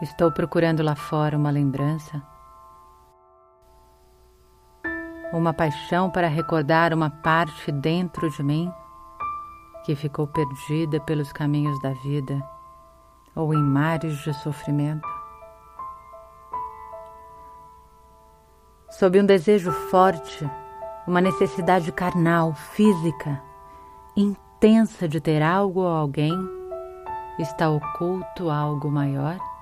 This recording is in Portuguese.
Estou procurando lá fora uma lembrança, uma paixão para recordar uma parte dentro de mim que ficou perdida pelos caminhos da vida ou em mares de sofrimento. Sob um desejo forte, uma necessidade carnal, física, intensa de ter algo ou alguém, está oculto algo maior?